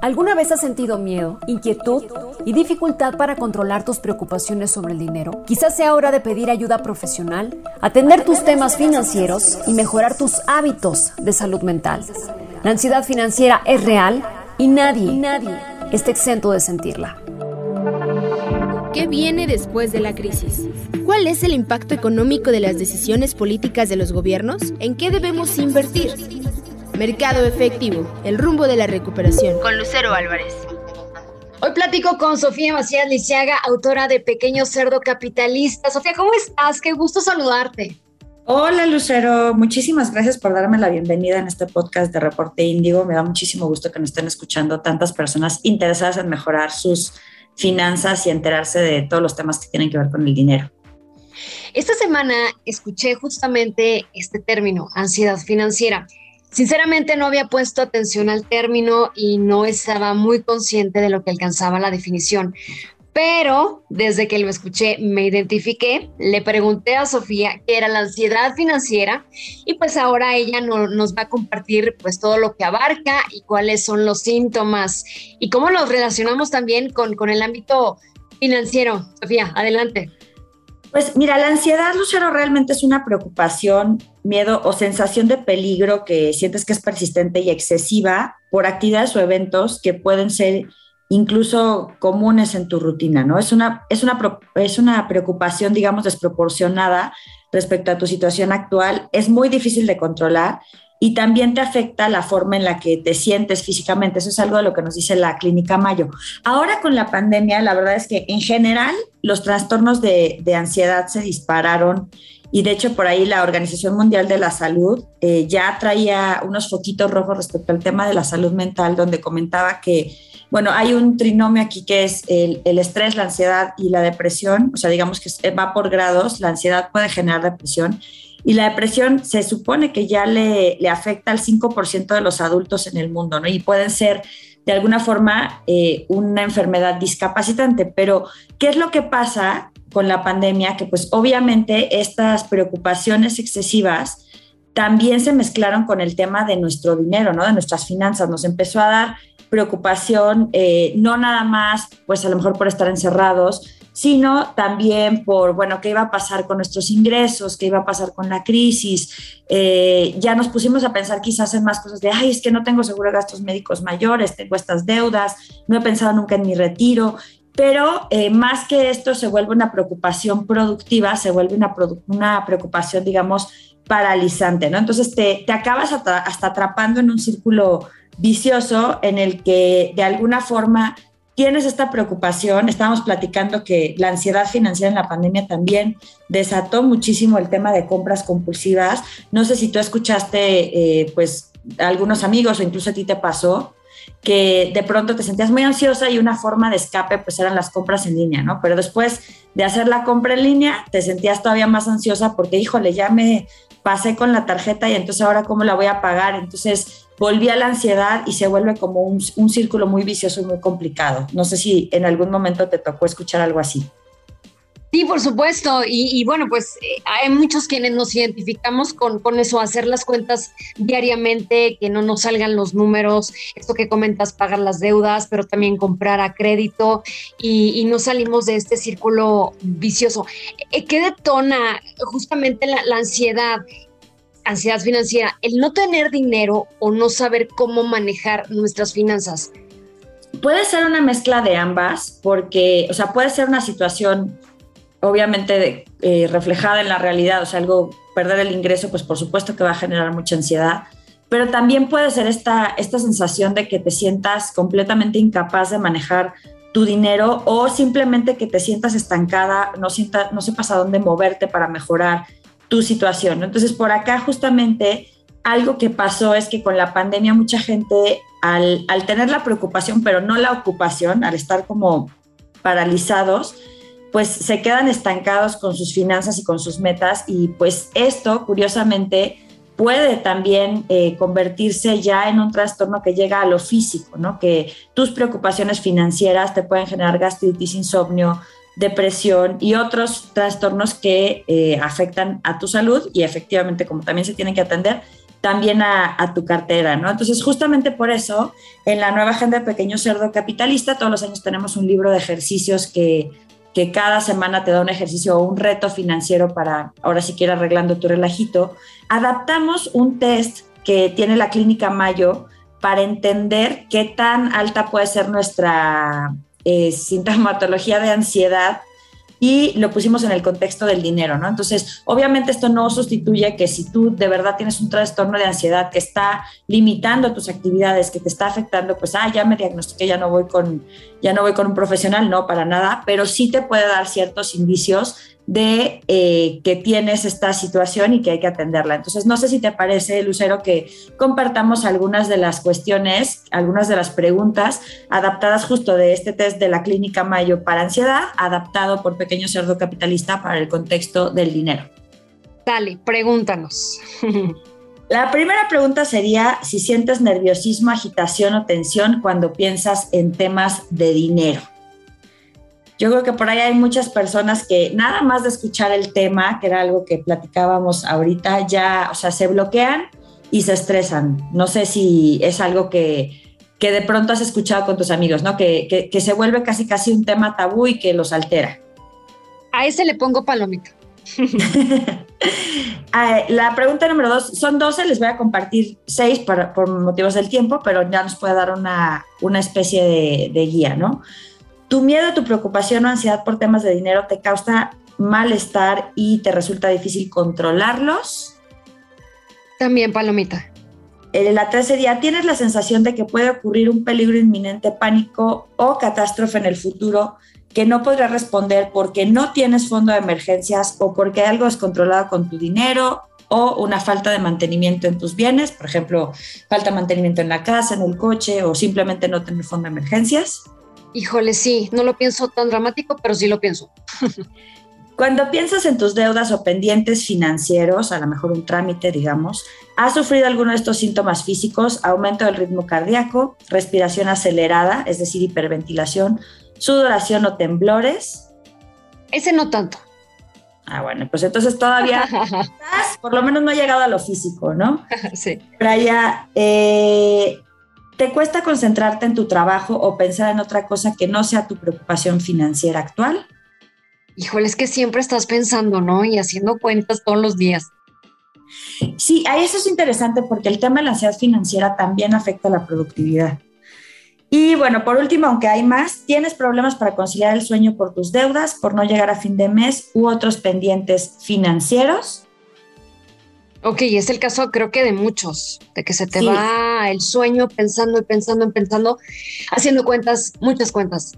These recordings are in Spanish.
¿Alguna vez has sentido miedo, inquietud y dificultad para controlar tus preocupaciones sobre el dinero? Quizás sea hora de pedir ayuda profesional, atender tus temas financieros y mejorar tus hábitos de salud mental. La ansiedad financiera es real y nadie, nadie está exento de sentirla. ¿Qué viene después de la crisis? ¿Cuál es el impacto económico de las decisiones políticas de los gobiernos? ¿En qué debemos invertir? Mercado efectivo, el rumbo de la recuperación. Con Lucero Álvarez. Hoy platico con Sofía Macías Lisiaga, autora de Pequeño Cerdo Capitalista. Sofía, ¿cómo estás? Qué gusto saludarte. Hola Lucero, muchísimas gracias por darme la bienvenida en este podcast de Reporte Índigo. Me da muchísimo gusto que nos estén escuchando tantas personas interesadas en mejorar sus finanzas y enterarse de todos los temas que tienen que ver con el dinero. Esta semana escuché justamente este término, ansiedad financiera. Sinceramente no había puesto atención al término y no estaba muy consciente de lo que alcanzaba la definición. Pero desde que lo escuché me identifiqué, le pregunté a Sofía qué era la ansiedad financiera y pues ahora ella nos va a compartir pues todo lo que abarca y cuáles son los síntomas y cómo los relacionamos también con, con el ámbito financiero. Sofía, adelante. Pues mira, la ansiedad, Lucero, realmente es una preocupación, miedo o sensación de peligro que sientes que es persistente y excesiva por actividades o eventos que pueden ser incluso comunes en tu rutina, ¿no? Es una, es una, es una preocupación, digamos, desproporcionada respecto a tu situación actual. Es muy difícil de controlar y también te afecta la forma en la que te sientes físicamente. Eso es algo de lo que nos dice la Clínica Mayo. Ahora con la pandemia, la verdad es que en general los trastornos de, ansiedad se dispararon y de hecho por ahí la Organización Mundial de la Salud eh, ya traía unos foquitos rojos respecto al tema de la salud mental, donde comentaba que, bueno, hay un trinomio aquí que es el, el estrés, la ansiedad y la depresión, o sea, digamos que va por grados, la ansiedad puede generar depresión y la depresión se supone que ya le, afecta al 5% de los adultos en el mundo, ¿no? Y pueden ser de alguna forma eh, una enfermedad discapacitante. Pero, ¿qué es lo que pasa con la pandemia? Que pues obviamente estas preocupaciones excesivas también se mezclaron con el tema de nuestro dinero, ¿no? De nuestras finanzas. Nos empezó a dar preocupación, eh, no nada más, pues a lo mejor por estar encerrados, sino también por, bueno, qué iba a pasar con nuestros ingresos, qué iba a pasar con la crisis. Eh, ya nos pusimos a pensar quizás en más cosas de, ay, es que no tengo seguro de gastos médicos mayores, tengo estas deudas, no he pensado nunca en mi retiro. Pero eh, más que esto se vuelve una preocupación productiva, se vuelve una, una preocupación, digamos, paralizante, ¿no? Entonces te, te acabas hasta, hasta atrapando en un círculo vicioso en el que de alguna forma tienes esta preocupación, estábamos platicando que la ansiedad financiera en la pandemia también desató muchísimo el tema de compras compulsivas. No sé si tú escuchaste, eh, pues, algunos amigos o incluso a ti te pasó que de pronto te sentías muy ansiosa y una forma de escape pues eran las compras en línea, ¿no? Pero después de hacer la compra en línea te sentías todavía más ansiosa porque, híjole, ya me pasé con la tarjeta y entonces ahora cómo la voy a pagar. Entonces volví a la ansiedad y se vuelve como un, círculo muy vicioso y muy complicado. No sé si en algún momento te tocó escuchar algo así. Sí, por supuesto. Y, bueno, pues eh, hay muchos quienes nos identificamos con, con, eso, hacer las cuentas diariamente, que no nos salgan los números, esto que comentas, pagar las deudas, pero también comprar a crédito y, no salimos de este círculo vicioso. Eh, ¿Qué detona justamente la ansiedad? Ansiedad financiera, el no tener dinero o no saber cómo manejar nuestras finanzas? Puede ser una mezcla de ambas, porque, o sea, puede ser una situación obviamente eh, reflejada en la realidad, o sea, algo, perder el ingreso, pues por supuesto que va a generar mucha ansiedad, pero también puede ser esta, esta sensación de que te sientas completamente incapaz de manejar tu dinero o simplemente que te sientas estancada, no, sienta, no sepas a dónde moverte para mejorar tu situación. Entonces, por acá justamente algo que pasó es que con la pandemia mucha gente, al, al tener la preocupación, pero no la ocupación, al estar como paralizados, pues se quedan estancados con sus finanzas y con sus metas y pues esto, curiosamente, puede también eh, convertirse ya en un trastorno que llega a lo físico, ¿no? Que tus preocupaciones financieras te pueden generar gastritis, insomnio, depresión y otros trastornos que eh, afectan a tu salud y efectivamente, como también se tienen que atender, también a, tu cartera, ¿no? Entonces, justamente por eso, en la nueva agenda de Pequeño Cerdo Capitalista, todos los años tenemos un libro de ejercicios que, que cada semana te da un ejercicio o un reto financiero para, ahora si quieres arreglando tu relajito. Adaptamos un test que tiene la clínica Mayo para entender qué tan alta puede ser nuestra eh, sintomatología de ansiedad y lo pusimos en el contexto del dinero, ¿no? Entonces, obviamente esto no sustituye que si tú de verdad tienes un trastorno de ansiedad que está limitando tus actividades, que te está afectando, pues, ah, ya me diagnostiqué, ya no voy con, ya no voy con un profesional, no, para nada, pero sí te puede dar ciertos indicios de eh, que tienes esta situación y que hay que atenderla. Entonces, no sé si te parece, Lucero, que compartamos algunas de las cuestiones, algunas de las preguntas adaptadas justo de este test de la Clínica Mayo para ansiedad, adaptado por Pequeño Cerdo Capitalista para el contexto del dinero. Dale, pregúntanos. La primera pregunta sería si sientes nerviosismo, agitación o tensión cuando piensas en temas de dinero. Yo creo que por ahí hay muchas personas que nada más de escuchar el tema, que era algo que platicábamos ahorita, ya, o sea, se bloquean y se estresan. No sé si es algo que, que de pronto has escuchado con tus amigos, ¿no? Que, que, se vuelve casi casi un tema tabú y que los altera. A ese le pongo palomita. Ah, la pregunta número dos, son 12, les voy a compartir seis por motivos del tiempo, pero ya nos puede dar una, una especie de, de guía, ¿no? Tu miedo, tu preocupación o ansiedad por temas de dinero te causa malestar y te resulta difícil controlarlos. También, Palomita. En la tercera tienes la sensación de que puede ocurrir un peligro inminente, pánico o catástrofe en el futuro que no podrás responder porque no tienes fondo de emergencias o porque algo es controlado con tu dinero o una falta de mantenimiento en tus bienes, por ejemplo, falta de mantenimiento en la casa, en el coche o simplemente no tener fondo de emergencias. Híjole, sí, no lo pienso tan dramático, pero sí lo pienso. Cuando piensas en tus deudas o pendientes financieros, a lo mejor un trámite, digamos, ¿has sufrido alguno de estos síntomas físicos? Aumento del ritmo cardíaco, respiración acelerada, es decir, hiperventilación, sudoración o temblores. Ese no tanto. Ah, bueno, pues entonces todavía por lo menos no ha llegado a lo físico, ¿no? sí. Pero ya, eh, ¿Te cuesta concentrarte en tu trabajo o pensar en otra cosa que no sea tu preocupación financiera actual? Híjole, es que siempre estás pensando, ¿no? Y haciendo cuentas todos los días. Sí, ahí eso es interesante porque el tema de la ansiedad financiera también afecta la productividad. Y bueno, por último, aunque hay más, tienes problemas para conciliar el sueño por tus deudas, por no llegar a fin de mes u otros pendientes financieros. Ok, es el caso creo que de muchos, de que se te va el sueño pensando y pensando y pensando, haciendo cuentas, muchas cuentas.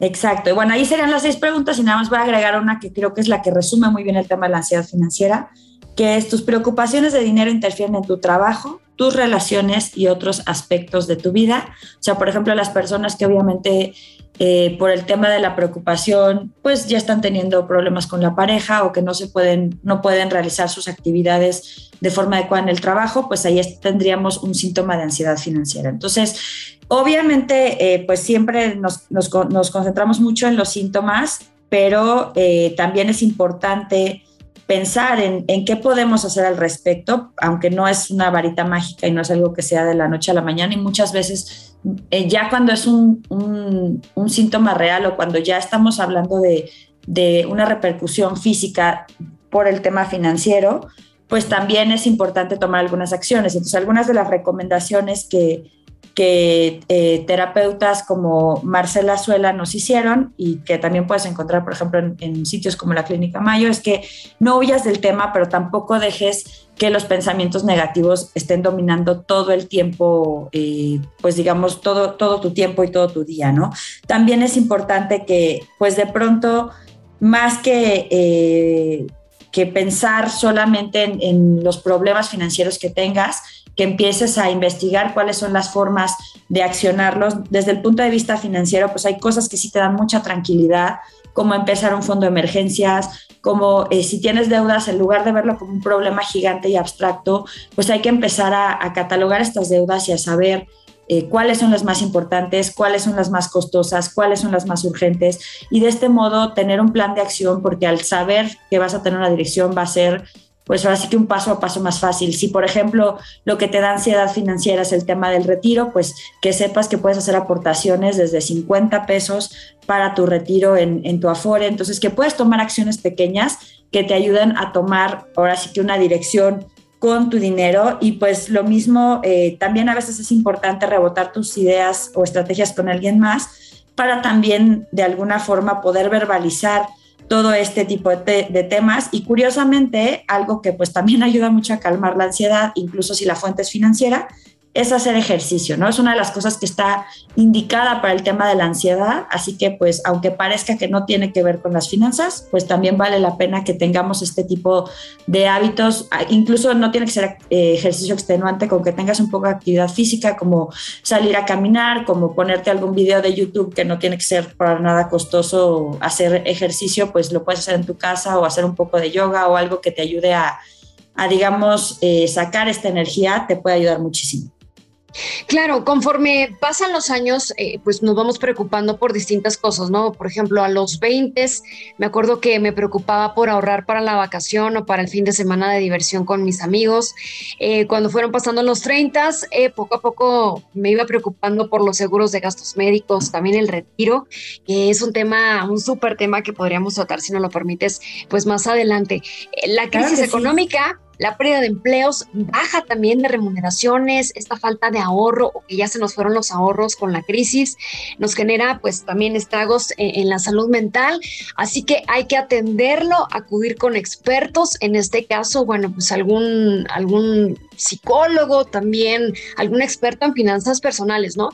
Exacto. Y bueno, ahí serían las seis preguntas y nada más voy a agregar una que creo que es la que resume muy bien el tema de la ansiedad financiera, que es tus preocupaciones de dinero interfieren en tu trabajo, tus relaciones y otros aspectos de tu vida. O sea, por ejemplo, las personas que obviamente eh, por el tema de la preocupación, pues ya están teniendo problemas con la pareja o que no se pueden, no pueden realizar sus actividades de forma adecuada en el trabajo, pues ahí tendríamos un síntoma de ansiedad financiera. Entonces, obviamente, eh, pues siempre nos, nos, concentramos mucho en los síntomas, pero eh, también es importante pensar en, en, qué podemos hacer al respecto, aunque no es una varita mágica y no es algo que sea de la noche a la mañana y muchas veces eh, ya cuando es un, síntoma real o cuando ya estamos hablando de, una repercusión física por el tema financiero, pues también es importante tomar algunas acciones. Entonces, algunas de las recomendaciones que, que eh, terapeutas como Marcela Suela nos hicieron y que también puedes encontrar, por ejemplo, en, sitios como la Clínica Mayo, es que no huyas del tema, pero tampoco dejes que los pensamientos negativos estén dominando todo el tiempo, eh, pues digamos, todo, todo tu tiempo y todo tu día, ¿no? También es importante que, pues de pronto, más que... Eh, que pensar solamente en los problemas financieros que tengas, que empieces a investigar cuáles son las formas de accionarlos. Desde el punto de vista financiero, pues hay cosas que sí te dan mucha tranquilidad, como empezar un fondo de emergencias, como eh, si tienes deudas, en lugar de verlo como un problema gigante y abstracto, pues hay que empezar a, catalogar estas deudas y a saber eh, cuáles son las más importantes, cuáles son las más costosas, cuáles son las más urgentes. Y de este modo tener un plan de acción porque al saber que vas a tener una dirección va a ser pues ahora sí que un paso a paso más fácil. Si, por ejemplo, lo que te da ansiedad financiera es el tema del retiro, pues que sepas que puedes hacer aportaciones desde 50 pesos para tu retiro en, en tu Afore. Entonces, que puedes tomar acciones pequeñas que te ayuden a tomar ahora sí que una dirección con tu dinero y pues lo mismo, eh, también a veces es importante rebotar tus ideas o estrategias con alguien más para también de alguna forma poder verbalizar todo este tipo de, temas. Y curiosamente algo que pues también ayuda mucho a calmar la ansiedad, incluso si la fuente es financiera, es hacer ejercicio, ¿no? Es una de las cosas que está indicada para el tema de la ansiedad, así que pues aunque parezca que no tiene que ver con las finanzas, pues también vale la pena que tengamos este tipo de hábitos, ah, incluso no tiene que ser eh, ejercicio extenuante, con que tengas un poco de actividad física, como salir a caminar, como ponerte algún video de YouTube que no tiene que ser para nada costoso hacer ejercicio, pues lo puedes hacer en tu casa o hacer un poco de yoga o algo que te ayude a, digamos, eh, sacar esta energía, te puede ayudar muchísimo. Claro, conforme pasan los años, eh, pues nos vamos preocupando por distintas cosas, ¿no? Por ejemplo, a los 20 me acuerdo que me preocupaba por ahorrar para la vacación o para el fin de semana de diversión con mis amigos. Eh, cuando fueron pasando los 30, eh, poco a poco me iba preocupando por los seguros de gastos médicos, también el retiro, que es un tema, un súper tema que podríamos tratar, si no lo permites, pues más adelante. La crisis económica la pérdida de empleos, baja también de remuneraciones, esta falta de ahorro o que ya se nos fueron los ahorros con la crisis, nos genera pues también estragos en, la salud mental, así que hay que atenderlo, acudir con expertos, en este caso, bueno, pues algún, algún psicólogo también, algún experto en finanzas personales, ¿no?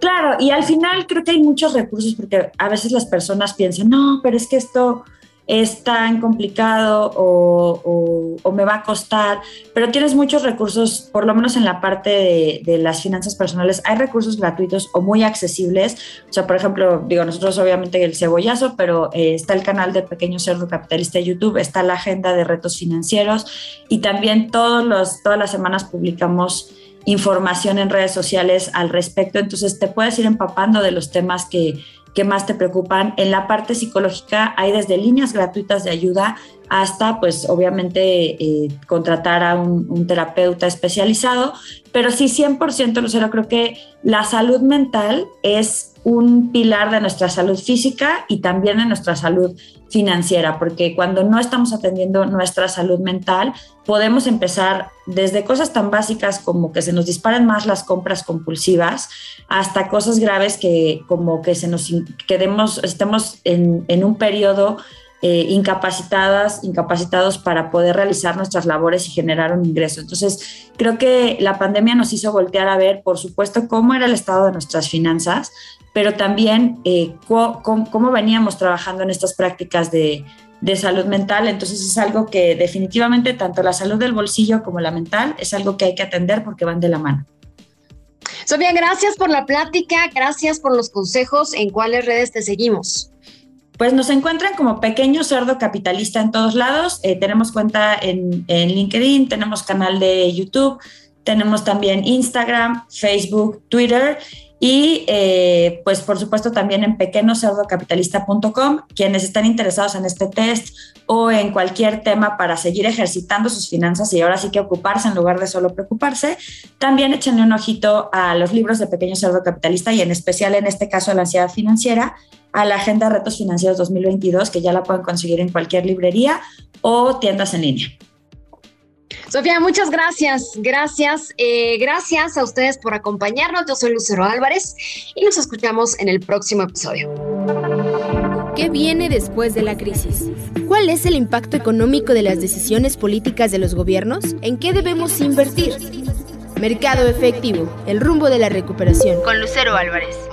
Claro, y al final creo que hay muchos recursos porque a veces las personas piensan, no, pero es que esto es tan complicado o, me va a costar, pero tienes muchos recursos, por lo menos en la parte de, las finanzas personales, hay recursos gratuitos o muy accesibles. O sea, por ejemplo, digo, nosotros obviamente el cebollazo, pero eh, está el canal de Pequeño Cerdo Capitalista de YouTube, está la agenda de retos financieros y también todos los, todas las semanas publicamos información en redes sociales al respecto. Entonces te puedes ir empapando de los temas que, que más te preocupan. En la parte psicológica hay desde líneas gratuitas de ayuda hasta, pues, obviamente, eh, contratar a un, terapeuta especializado. Pero sí, 100%, Lucero, creo que la salud mental es un pilar de nuestra salud física y también de nuestra salud financiera, porque cuando no estamos atendiendo nuestra salud mental, podemos empezar desde cosas tan básicas como que se nos disparen más las compras compulsivas, hasta cosas graves que como que se nos quedemos, estemos en, en un periodo eh, incapacitadas, incapacitados para poder realizar nuestras labores y generar un ingreso. Entonces, creo que la pandemia nos hizo voltear a ver, por supuesto, cómo era el estado de nuestras finanzas, pero también eh, cómo, veníamos trabajando en estas prácticas de, de salud mental. Entonces, es algo que definitivamente tanto la salud del bolsillo como la mental es algo que hay que atender porque van de la mano. Sofía, gracias por la plática, gracias por los consejos. ¿En cuáles redes te seguimos? Pues nos encuentran como Pequeño Cerdo Capitalista en todos lados. Eh, tenemos cuenta en, LinkedIn, tenemos canal de YouTube, tenemos también Instagram, Facebook, Twitter y eh, pues por supuesto también en pequeñocerdocapitalista.com, quienes están interesados en este test o en cualquier tema para seguir ejercitando sus finanzas y ahora sí que ocuparse en lugar de solo preocuparse, también échenle un ojito a los libros de Pequeño Cerdo Capitalista y en especial en este caso la ansiedad financiera a la Agenda Retos Financieros 2022, que ya la pueden conseguir en cualquier librería o tiendas en línea. Sofía, muchas gracias. Gracias. Eh, gracias a ustedes por acompañarnos. Yo soy Lucero Álvarez y nos escuchamos en el próximo episodio. ¿Qué viene después de la crisis? ¿Cuál es el impacto económico de las decisiones políticas de los gobiernos? ¿En qué debemos invertir? Mercado efectivo, el rumbo de la recuperación. Con Lucero Álvarez.